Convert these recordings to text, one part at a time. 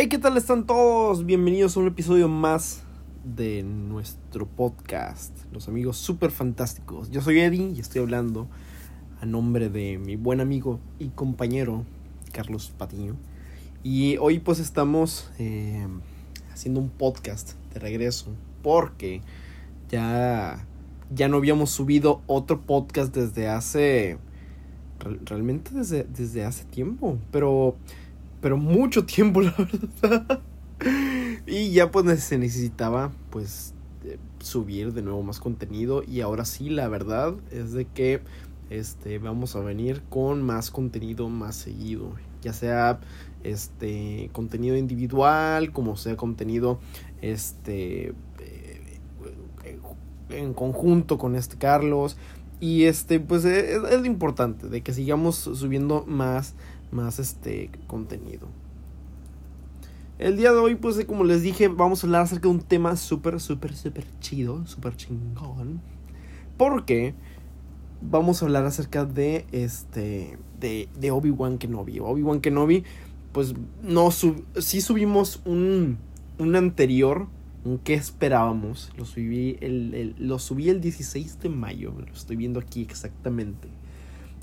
Hey, ¿qué tal están todos? Bienvenidos a un episodio más de nuestro podcast, Los Amigos Super Fantásticos. Yo soy Eddie y estoy hablando a nombre de mi buen amigo y compañero Carlos Patiño. Y hoy pues estamos eh, haciendo un podcast de regreso porque ya, ya no habíamos subido otro podcast desde hace... Realmente desde, desde hace tiempo, pero pero mucho tiempo, la verdad. Y ya pues se necesitaba pues subir de nuevo más contenido. Y ahora sí la verdad es de que este vamos a venir con más contenido más seguido, ya sea este contenido individual, como sea contenido este eh, en conjunto con este Carlos. Y este pues es, es lo importante de que sigamos subiendo más más este contenido. El día de hoy, pues como les dije, vamos a hablar acerca de un tema súper, súper, súper chido, súper chingón. Porque vamos a hablar acerca de este, de, de Obi-Wan Kenobi. Obi-Wan Kenobi, pues no, sub, sí subimos un, un anterior, un que esperábamos. Lo subí el, el, lo subí el 16 de mayo, lo estoy viendo aquí exactamente.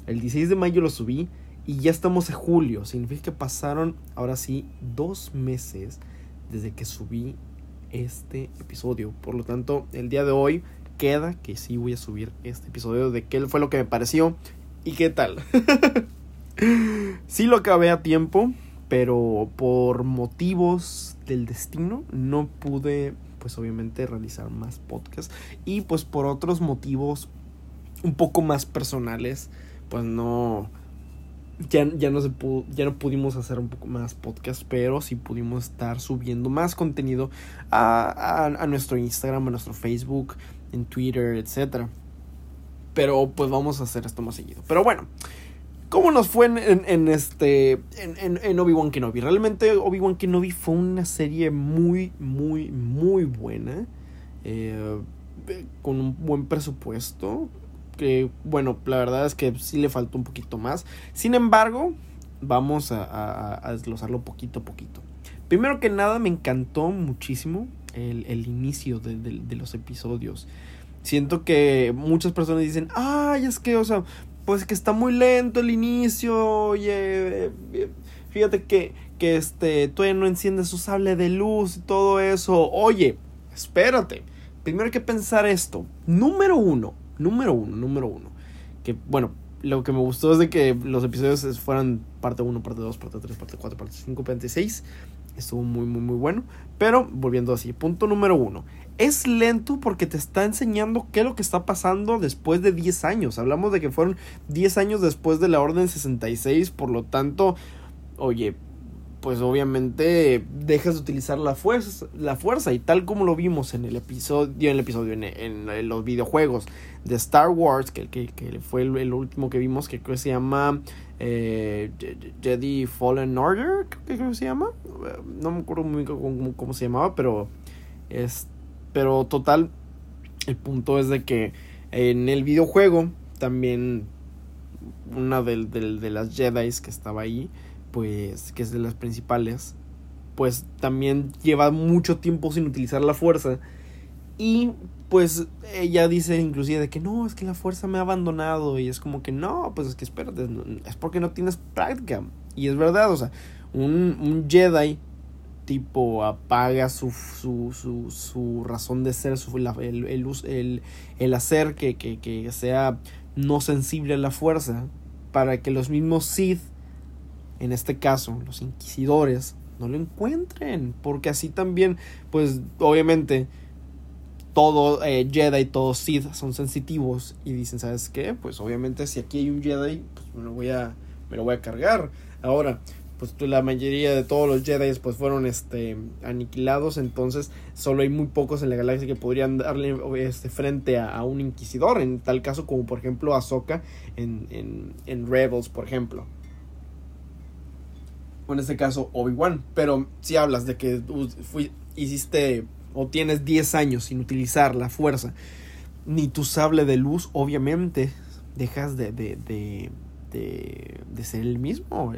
El 16 de mayo lo subí. Y ya estamos en julio. Significa que pasaron ahora sí dos meses desde que subí este episodio. Por lo tanto, el día de hoy queda que sí voy a subir este episodio de qué fue lo que me pareció y qué tal. sí lo acabé a tiempo, pero por motivos del destino no pude pues obviamente realizar más podcasts y pues por otros motivos un poco más personales pues no ya, ya, no se pudo, ya no pudimos hacer un poco más podcast, pero sí pudimos estar subiendo más contenido a, a, nuestro Instagram, a nuestro Facebook, en Twitter, etc. Pero pues vamos a hacer esto más seguido. Pero bueno, ¿cómo nos fue en, en, este. en, en Obi-Wan Kenobi? Realmente Obi-Wan Kenobi fue una serie muy, muy, muy buena. Eh, con un buen presupuesto que bueno, la verdad es que sí le faltó un poquito más. Sin embargo, vamos a, desglosarlo poquito a poquito. Primero que nada, me encantó muchísimo el, inicio de, los episodios. Siento que muchas personas dicen, ay, es que, o sea, pues que está muy lento el inicio, oye, fíjate que, que este, todavía no enciende su sable de luz y todo eso. Oye, espérate. Primero hay que pensar esto. Número uno, número uno, número uno. Que bueno, lo que me gustó es de que los episodios fueran parte 1, parte 2, parte 3, parte 4, parte 5, parte 6. Estuvo muy, muy, muy bueno. Pero volviendo así, punto número uno. Es lento porque te está enseñando qué es lo que está pasando después de 10 años. Hablamos de que fueron 10 años después de la Orden 66. Por lo tanto, oye, pues obviamente dejas de utilizar la fuerza, la fuerza. Y tal como lo vimos en el episodio, en el episodio, en, en, los videojuegos de Star Wars, que, que, que fue el, último que vimos, que creo que se llama eh, Jedi Fallen Order, creo que, creo que se llama, no me acuerdo muy bien cómo, cómo, se llamaba, pero es, pero total, el punto es de que en el videojuego también una de, de, de las Jedi que estaba ahí, pues que es de las principales, pues también lleva mucho tiempo sin utilizar la fuerza. Y pues ella dice inclusive de que no, es que la fuerza me ha abandonado. Y es como que no, pues es que espérate, es porque no tienes práctica. Y es verdad, o sea, un, Jedi tipo apaga su, su, su, su razón de ser, su, el, el, el, el hacer que, que, que sea no sensible a la fuerza, para que los mismos Sith en este caso los inquisidores, no lo encuentren, porque así también, pues obviamente todo eh, Jedi y todo Sith son sensitivos y dicen, ¿sabes qué? Pues obviamente si aquí hay un Jedi, pues me lo voy a, me lo voy a cargar. Ahora, pues la mayoría de todos los Jedi pues fueron este aniquilados, entonces solo hay muy pocos en la galaxia que podrían darle este frente a, a un inquisidor, en tal caso como por ejemplo Ahsoka en, en, en Rebels, por ejemplo o en este caso Obi-Wan. Pero si hablas de que fui, hiciste o tienes 10 años sin utilizar la fuerza, ni tu sable de luz, obviamente dejas de, de, de, de, de ser el mismo.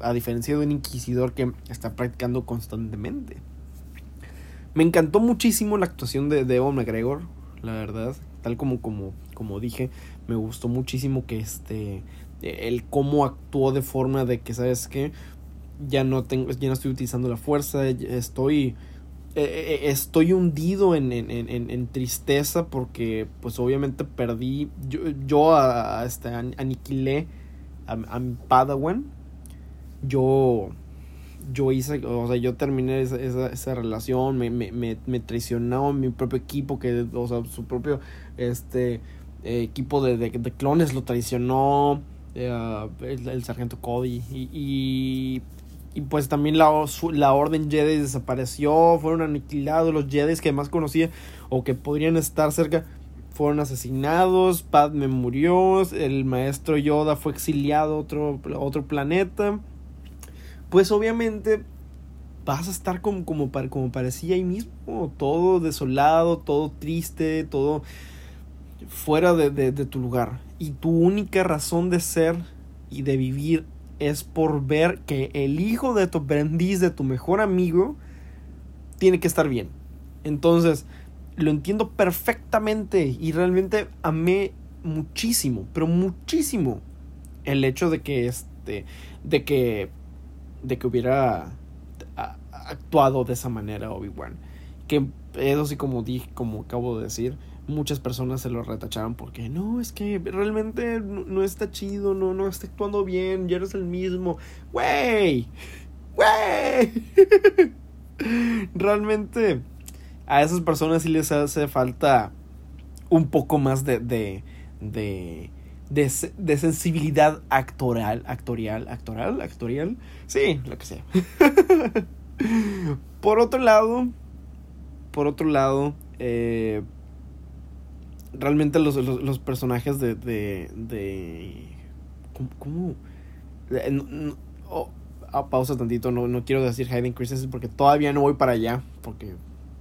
a diferencia de un inquisidor que está practicando constantemente. Me encantó muchísimo la actuación de, Ewan McGregor, la verdad. Tal como, como, como dije, me gustó muchísimo que este. El cómo actuó de forma de que, ¿sabes qué? Ya no tengo. Ya no estoy utilizando la fuerza. Estoy. Eh, eh, estoy hundido en, en, en, en, tristeza porque pues obviamente perdí yo, yo a, este, aniquilé a, a mi padawan yo yo hice, o sea, yo terminé esa, esa, esa relación, me, me, me, me, traicionó mi propio equipo, que, o sea, su propio este, eh, equipo de, de, clones lo traicionó, el, el, sargento Cody, y, y, pues también la, la orden Jedi desapareció, fueron aniquilados los Jedi que más conocía o que podrían estar cerca. Fueron asesinados, Padme murió, el maestro Yoda fue exiliado a otro, otro planeta pues obviamente vas a estar como, como, como parecía ahí mismo, todo desolado, todo triste, todo fuera de, de, tu lugar. Y tu única razón de ser y de vivir es por ver que el hijo de tu aprendiz, de tu mejor amigo, tiene que estar bien. Entonces, lo entiendo perfectamente y realmente amé muchísimo, pero muchísimo el hecho de que este, de que de que hubiera actuado de esa manera Obi-Wan. Que eso sí, como dije, como acabo de decir, muchas personas se lo retacharon porque no, es que realmente no, está chido, no, no está actuando bien, ya eres el mismo. ¡Wey! ¡Wey! realmente a esas personas sí les hace falta un poco más de, de, de de, de, sensibilidad actoral, actorial, actoral, actorial, sí, lo que sea. por otro lado, por otro lado, eh, realmente los, los, personajes de, de, de ¿cómo? cómo? Oh, ah, pausa tantito, no, no quiero decir Hayden Christensen porque todavía no voy para allá, porque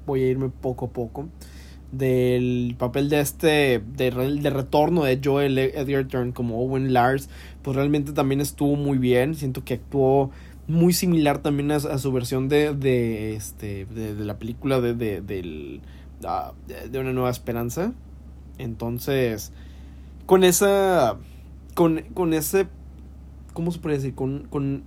voy a irme poco a poco del papel de este, de, de retorno de Joel Edgerton como Owen Lars, pues realmente también estuvo muy bien. Siento que actuó muy similar también a, su versión de, de, este, de, de la película de, de, de, uh, de Una Nueva Esperanza. Entonces, con esa, con, con ese, ¿cómo se puede decir? Con, con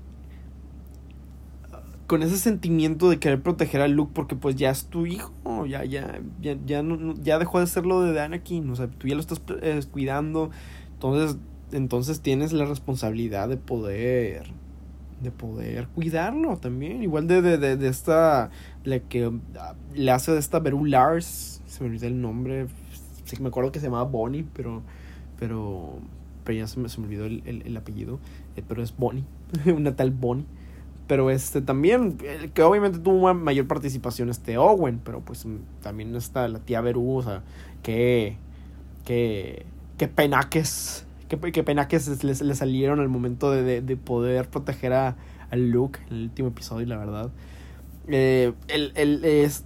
con ese sentimiento de querer proteger a Luke porque pues ya es tu hijo, ya ya ya ya no, ya dejó de ser lo de Anakin, o sea, tú ya lo estás eh, cuidando, entonces entonces tienes la responsabilidad de poder de poder cuidarlo también, igual de de, de, de esta la que ah, le hace de esta Beru Lars, se me olvidó el nombre, sí, me acuerdo que se llamaba Bonnie, pero pero pero ya se me, se me olvidó el, el, el apellido, eh, pero es Bonnie, una tal Bonnie. Pero este también, eh, que obviamente tuvo mayor participación este Owen, pero pues mm, también está la tía Beru, o sea, que, que, que penaques, que, que penaques le, salieron al momento de, de, de poder proteger a, a, Luke en el último episodio, la verdad. Eh, el, el, es,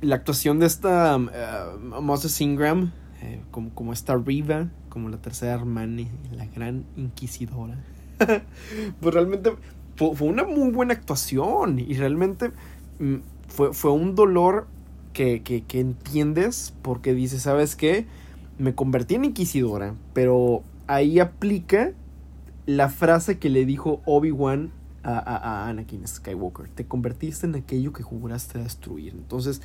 la actuación de esta uh, Moses Ingram, eh, como, como esta Riva, como la tercera hermana, la gran inquisidora. pues realmente fue, fue, una muy buena actuación y realmente mm, fue, fue un dolor que, que, que, entiendes porque dices, ¿sabes qué? Me convertí en inquisidora, pero ahí aplica la frase que le dijo Obi-Wan a, a, a, Anakin Skywalker. Te convertiste en aquello que juraste destruir. Entonces,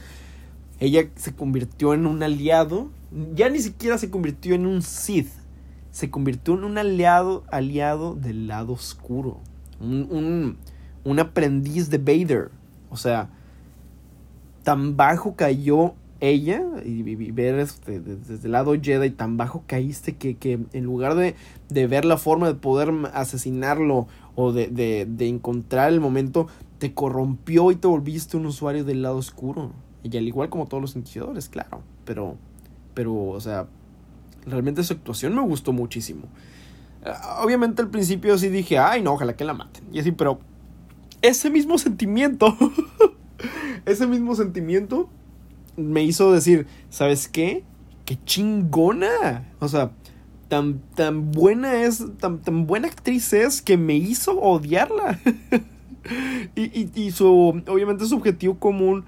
ella se convirtió en un aliado. Ya ni siquiera se convirtió en un Sith. Se convirtió en un aliado, aliado del lado oscuro un, un, aprendiz de Vader. O sea, tan bajo cayó ella y, y ver este, desde el lado Jedi tan bajo caíste que, que en lugar de, de, ver la forma de poder asesinarlo o de, de, de, encontrar el momento, te corrompió y te volviste un usuario del lado oscuro. Y al igual como todos los inquisidores, claro. Pero, pero, o sea, realmente su actuación me gustó muchísimo. Obviamente al principio sí dije, ay no, ojalá que la maten. Y así, pero ese mismo sentimiento, ese mismo sentimiento me hizo decir, ¿sabes qué? ¡Qué chingona! O sea, tan, tan buena es, tan, tan buena actriz es que me hizo odiarla. y, y, y su, obviamente su objetivo común,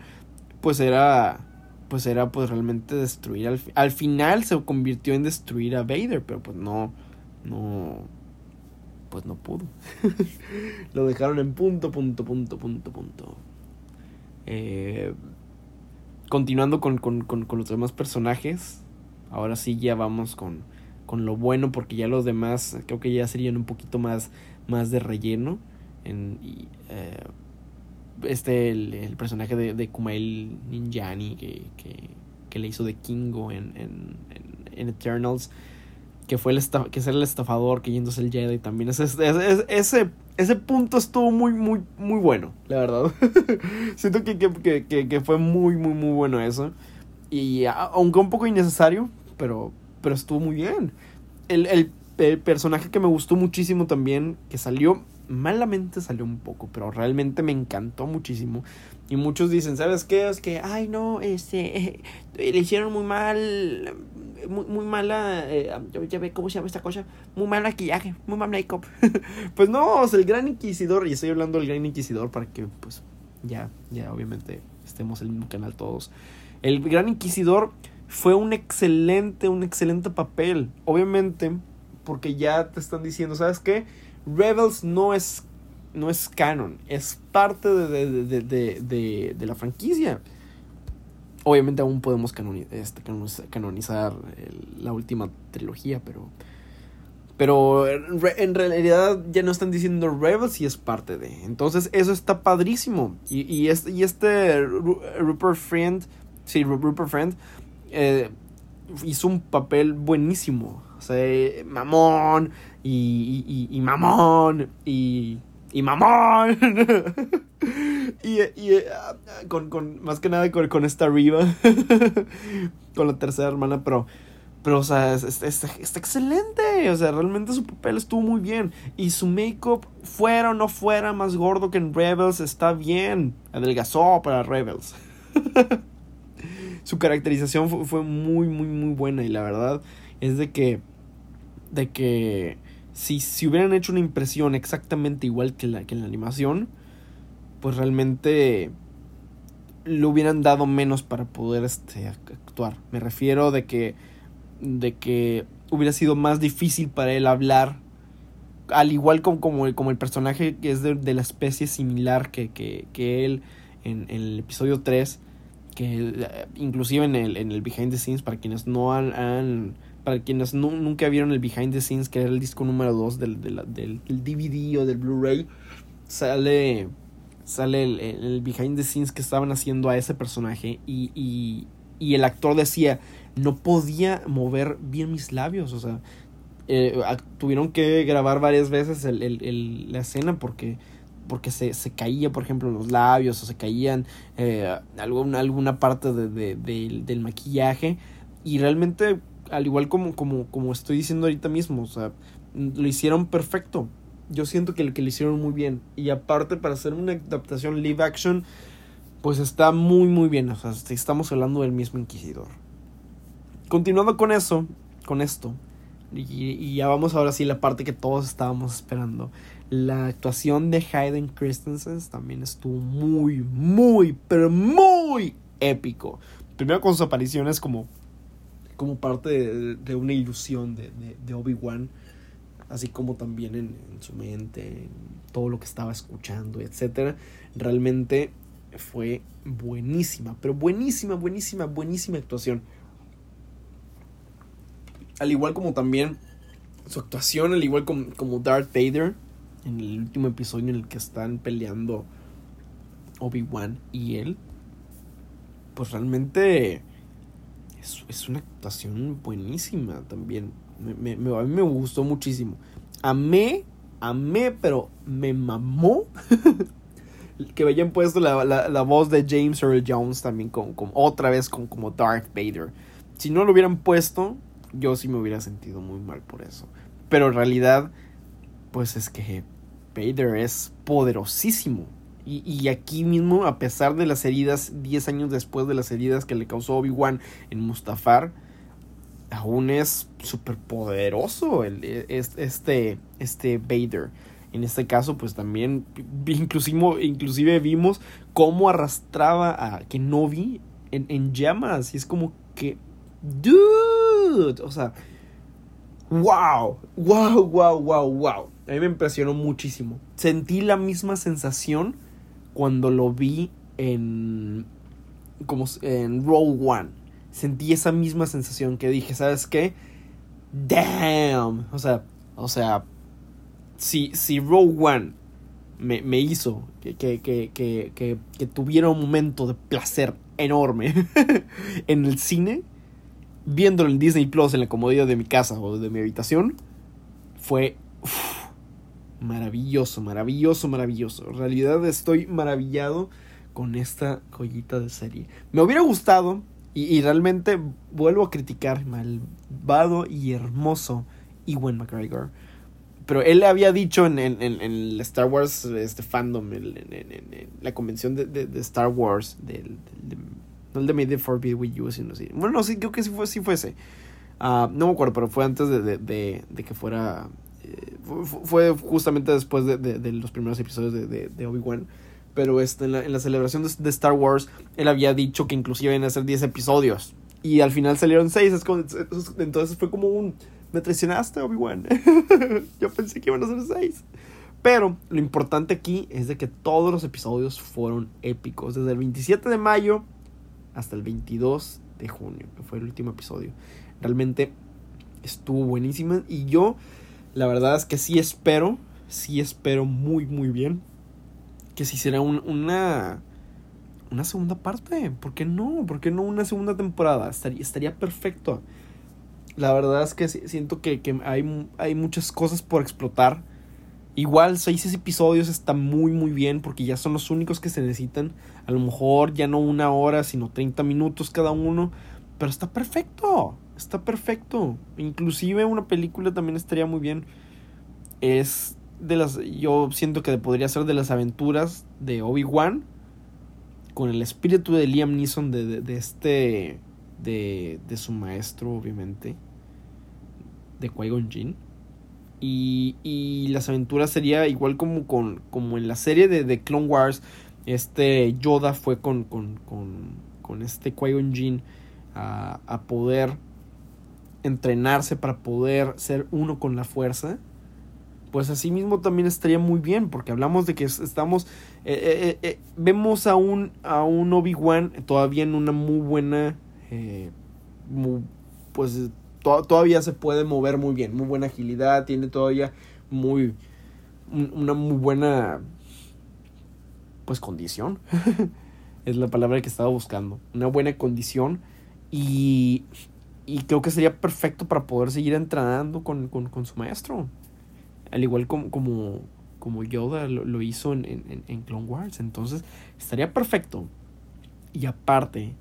pues era, pues era pues realmente destruir, al, al final se convirtió en destruir a Vader, pero pues no, no, pues no pudo. Lo dejaron en punto, punto, punto, punto, punto. Eh, continuando con, con, con, con, los demás personajes. Ahora sí ya vamos con, con lo bueno porque ya los demás creo que ya serían un poquito más, más de relleno. En, eh, este, el, el, personaje de, de Kumail Ninjani que, que, que, le hizo de Kingo en, en, en Eternals que fue el que es el estafador que yéndose el Jedi también ese, ese, punto estuvo muy muy muy bueno la verdad siento que, que, que, que, fue muy muy muy bueno eso y aunque un poco innecesario pero pero estuvo muy bien el, el, personaje que me gustó muchísimo también que salió malamente salió un poco pero realmente me encantó muchísimo y muchos dicen, ¿sabes qué? Es que, ay, no, este, le hicieron muy mal, muy, muy mala, eh, ya ve cómo se llama esta cosa, muy mal maquillaje, muy mal make-up. pues no, o el Gran Inquisidor, y estoy hablando del Gran Inquisidor para que, pues, ya, ya, obviamente, estemos en el mismo canal todos. El Gran Inquisidor fue un excelente, un excelente papel. Obviamente, porque ya te están diciendo, ¿sabes qué? Rebels no es no es canon, es parte de, de, de, de la franquicia. Obviamente aún podemos este, canonizar la última trilogía, pero... Pero en realidad ya no están diciendo Rebels y es parte de. Entonces eso está padrísimo. Y, y, este, y este Rupert Friend, sí, Rupert Friend, eh, hizo un papel buenísimo. O sea, mamón y, y, y mamón y y mamón. y, y ah, con, con, más que nada con, con esta arriba. con la tercera hermana, pero... Pero, o sea, está excelente. O sea, realmente su papel estuvo muy bien. Y su make-up, fuera o no fuera más gordo que en Rebels, está bien. Adelgazó para Rebels. su caracterización fue, muy, muy, muy buena. Y la verdad es de que. De que si, si hubieran hecho una impresión exactamente igual que, la, que en la animación, pues realmente le hubieran dado menos para poder este, actuar. Me refiero de que, de que hubiera sido más difícil para él hablar, al igual como, como, como el personaje que es de, de la especie similar que, que, que él en, en, el episodio 3, que eh, inclusive en el, en el behind the scenes, para quienes no han, para quienes nunca vieron el behind the scenes, que era el disco número 2 del, del, del, DVD o del Blu-ray, sale, sale el, el, behind the scenes que estaban haciendo a ese personaje y, y, y el actor decía, no podía mover bien mis labios, o sea, eh, tuvieron que grabar varias veces el, el, la escena porque porque se, se, caía, por ejemplo, los labios o se caían eh, alguna, alguna parte de, de, del maquillaje. Y realmente al igual como, como, como estoy diciendo ahorita mismo, o sea, lo hicieron perfecto. Yo siento que, que lo hicieron muy bien. Y aparte, para hacer una adaptación live action, pues está muy, muy bien. O sea, estamos hablando del mismo Inquisidor. Continuando con eso, con esto, y, y ya vamos ahora sí la parte que todos estábamos esperando. La actuación de Hayden Christensen también estuvo muy, muy, pero muy épico. Primero con sus apariciones como como parte de, una ilusión de, de, Obi-Wan, así como también en, su mente, en todo lo que estaba escuchando, etc. Realmente fue buenísima, pero buenísima, buenísima, buenísima actuación. Al igual como también su actuación, al igual como, como Darth Vader, en el último episodio en el que están peleando Obi-Wan y él, pues realmente es, una actuación buenísima también. Me, me, a mí me gustó muchísimo. Amé, amé, pero me mamó que hayan puesto la, la, voz de James Earl Jones también con, con, otra vez con, como Darth Vader. Si no lo hubieran puesto, yo sí me hubiera sentido muy mal por eso. Pero en realidad, pues es que Vader es poderosísimo. Y, aquí mismo, a pesar de las heridas, 10 años después de las heridas que le causó Obi-Wan en Mustafar, aún es súper poderoso el, e, este, este Vader. En este caso, pues también, inclusive, inclusive vimos cómo arrastraba a Kenobi en, en llamas. Y es como que, dude, o sea, wow, wow, wow, wow, wow. A mí me impresionó muchísimo. Sentí la misma sensación cuando lo vi en, como en Roll One. Sentí esa misma sensación que dije, ¿sabes qué? Damn. O sea, o sea, si, si Rogue One me, hizo que, que, que, que, tuviera un momento de placer enorme en el cine, viéndolo en Disney Plus en la comodidad de mi casa o de mi habitación, fue maravilloso, maravilloso, maravilloso. En realidad estoy maravillado con esta joyita de serie. Me hubiera gustado, y, realmente vuelvo a criticar, malvado y hermoso Ewan McGregor pero él había dicho en, en, en, el Star Wars este fandom, en, la convención de, de, Star Wars, del, no el de May the With You, sino así. Bueno, no, sí, creo que sí, fue, sí fuese. Uh, no me acuerdo, pero fue antes de, de que fuera... Fue, justamente después de, los primeros episodios de, Obi-Wan. Pero este, en, la, en la celebración de, Star Wars, él había dicho que inclusive iban a ser 10 episodios. Y al final salieron 6. Entonces fue como un me traicionaste, Obi-Wan. Yo pensé que iban a ser seis. Pero lo importante aquí es de que todos los episodios fueron épicos. Desde el 27 de mayo hasta el 22 de junio, que fue el último episodio. Realmente estuvo buenísima. Y yo, la verdad es que sí espero, sí espero muy, muy bien. Que si será una, una segunda parte. ¿Por qué no? ¿Por qué no una segunda temporada? Estaría, estaría perfecto. La verdad es que siento que, hay, hay, muchas cosas por explotar. Igual seis episodios está muy muy bien porque ya son los únicos que se necesitan. A lo mejor ya no una hora, sino 30 minutos cada uno. Pero está perfecto. Está perfecto. Inclusive una película también estaría muy bien. Es de las... Yo siento que podría ser de las aventuras de Obi-Wan. Con el espíritu de Liam Neeson de, de este de, de su maestro, obviamente, de Qui-Gon. Y, y, las aventuras sería igual como, con, como en la serie de, de Clone Wars. Este Yoda fue con, con, con, con este Qui-Gon a, a, poder entrenarse para poder ser uno con la fuerza. Pues así mismo también estaría muy bien, porque hablamos de que estamos. Eh, eh, eh, vemos a un, a un Obi-Wan todavía en una muy buena pues todavía se puede mover muy bien, muy buena agilidad, tiene todavía muy una muy buena pues condición. es la palabra que estaba buscando. Una buena condición y, y creo que sería perfecto para poder seguir entrenando con, su maestro. Al igual como, como, como Yoda lo, hizo en, en, en Clone Wars. Entonces estaría perfecto. Y aparte,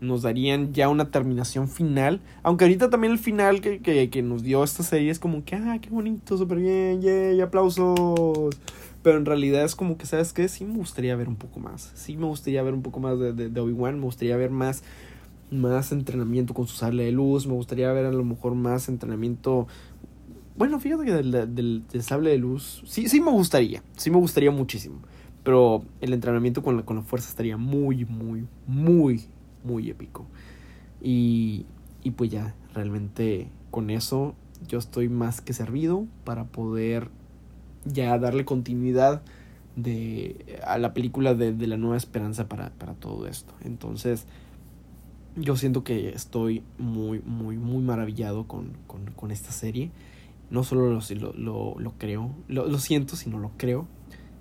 nos darían ya una terminación final. Aunque ahorita también el final que, que, nos dio esta serie es como que, ah, qué bonito, súper bien, yay, aplausos. Pero en realidad es como que, ¿sabes qué? Sí me gustaría ver un poco más. Sí me gustaría ver un poco más de, de, Obi-Wan. Me gustaría ver más, más entrenamiento con su sable de luz. Me gustaría ver a lo mejor más entrenamiento. Bueno, fíjate que del, del, sable de luz. Sí, sí me gustaría. Sí me gustaría muchísimo. Pero el entrenamiento con la, con la fuerza estaría muy, muy, muy muy épico. Y, y pues ya, realmente con eso yo estoy más que servido para poder ya darle continuidad de, a la película de, de la nueva esperanza para, para, todo esto. Entonces, yo siento que estoy muy, muy, muy maravillado con, con, con esta serie. No solo lo, lo, lo creo, lo, siento, sino lo creo.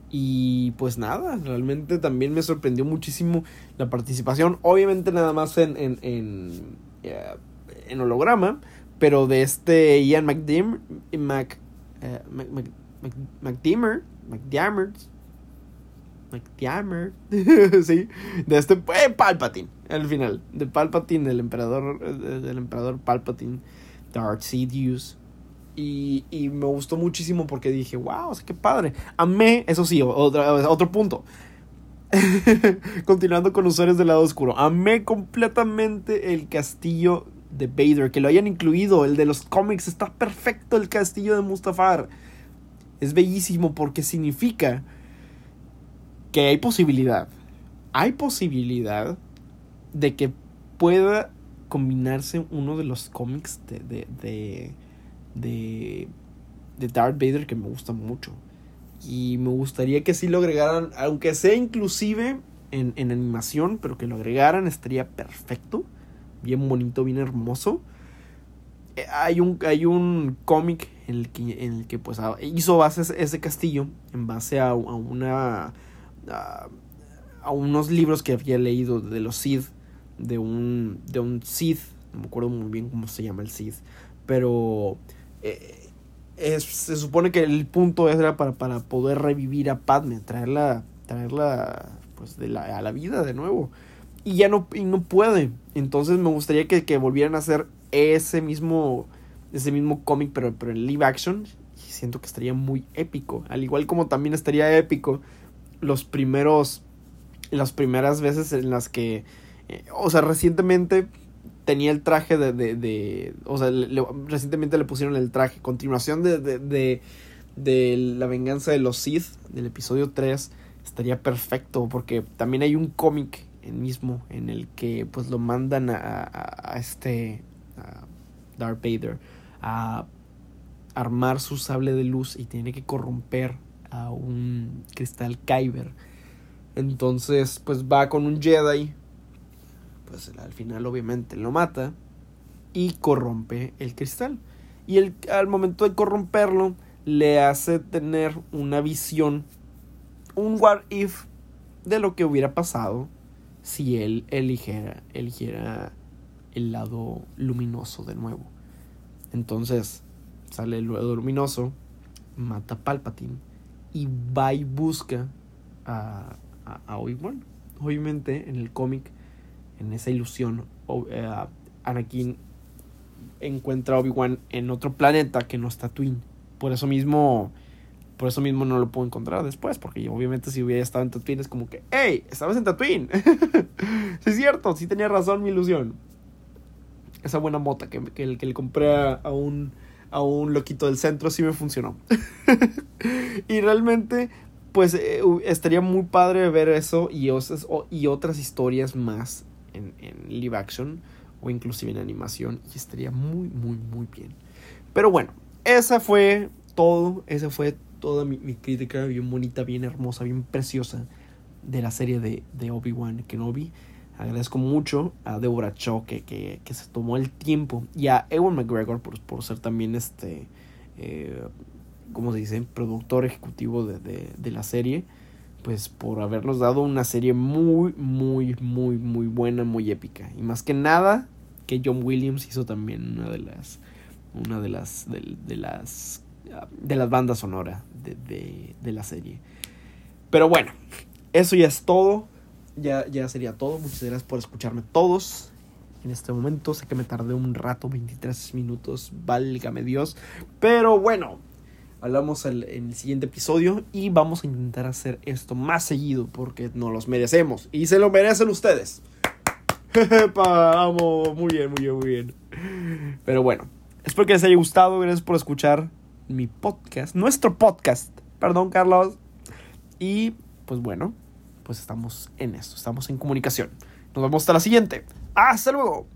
Y pues nada, realmente también me sorprendió muchísimo la participación. Obviamente nada más en, en, en, eh, en holograma, pero de este Ian McDimm, Mac, eh, Mac, Mac, McDimmer, McDiarmer, sí, de este eh, Palpatine, al final, de Palpatine, del emperador, eh, del emperador Palpatine, Darth Sidious. Y, y, me gustó muchísimo porque dije, wow, qué padre. Amé, eso sí, otro, otro punto. Continuando con usuarios del lado oscuro. Amé completamente el castillo de Vader, que lo hayan incluido, el de los cómics, está perfecto el castillo de Mustafar. Es bellísimo porque significa que hay posibilidad, hay posibilidad de que pueda combinarse uno de los cómics de, de, de, de, Darth Vader que me gusta mucho. Y me gustaría que sí lo agregaran, aunque sea inclusive en, en animación, pero que lo agregaran estaría perfecto. Bien bonito, bien hermoso. Eh, hay un, hay un cómic en el que, en el que pues hizo base ese castillo en base a, a una a, unos libros que había leído de los Sith de un de un Sith no me acuerdo muy bien cómo se llama el Sith pero eh, se supone que el punto era para, para poder revivir a Padme, traerla, traerla pues de la, a la vida de nuevo. Y ya no, y no puede. Entonces me gustaría que, que volvieran a hacer ese mismo, ese mismo cómic, pero, pero en live action. Y siento que estaría muy épico. Al igual como también estaría épico los primeros, las primeras veces en las que, eh, o sea, recientemente tenía el traje de, de, de o sea, recientemente le pusieron el traje, continuación de, de, de, la venganza de los Sith, del episodio 3, estaría perfecto porque también hay un cómic mismo en el que pues lo mandan a, a, a este a Darth Vader a armar su sable de luz y tiene que corromper un cristal Kyber. Entonces, pues va con un Jedi pues al final obviamente lo mata y corrompe el cristal. Y al momento de corromperlo le hace tener una visión, un what if de lo que hubiera pasado si él eligiera, eligiera el lado luminoso de nuevo. Entonces sale el lado luminoso, mata a Palpatine y va y busca a, a, Obi-Wan. Obviamente en el cómic en esa ilusión, eh, Anakin encuentra a Obi-Wan en otro planeta que no está Twin. Por eso mismo, por eso mismo no lo puedo encontrar después, porque obviamente si hubiera estado en Tatooine es como que, ¡Hey! Estabas en Tatooine. sí es cierto, sí tenía razón mi ilusión. Esa buena mota que, que le compré a, un a un loquito del centro sí me funcionó. y realmente pues eh, estaría muy padre ver eso y, y otras historias más en, live action o inclusive en animación y estaría muy, muy, muy bien. Pero bueno, esa fue todo, esa fue toda mi, crítica bien bonita, bien hermosa, bien preciosa de la serie de, de Obi-Wan Kenobi. Agradezco mucho a Deborah Cho que, que, que, se tomó el tiempo y a Ewan McGregor por, por ser también este, eh, ¿cómo se dice? Productor ejecutivo de, de, de la serie pues por habernos dado una serie muy, muy, muy, muy buena, muy épica. Y más que nada, que John Williams hizo también una de las, una de las, de, las, de las bandas sonoras de, de, de, la serie. Pero bueno, eso ya es todo. Ya, ya sería todo. Muchas gracias por escucharme todos. En este momento sé que me tardé un rato, 23 minutos, válgame Dios. Pero bueno, hablamos en el siguiente episodio y vamos a intentar hacer esto más seguido porque nos los merecemos y se lo merecen ustedes. Vamos, muy bien, muy bien, muy bien. Pero bueno, espero que les haya gustado, gracias por escuchar mi podcast, nuestro podcast, perdón Carlos. Y pues bueno, pues estamos en esto, estamos en comunicación. Nos vemos hasta la siguiente. Hasta luego.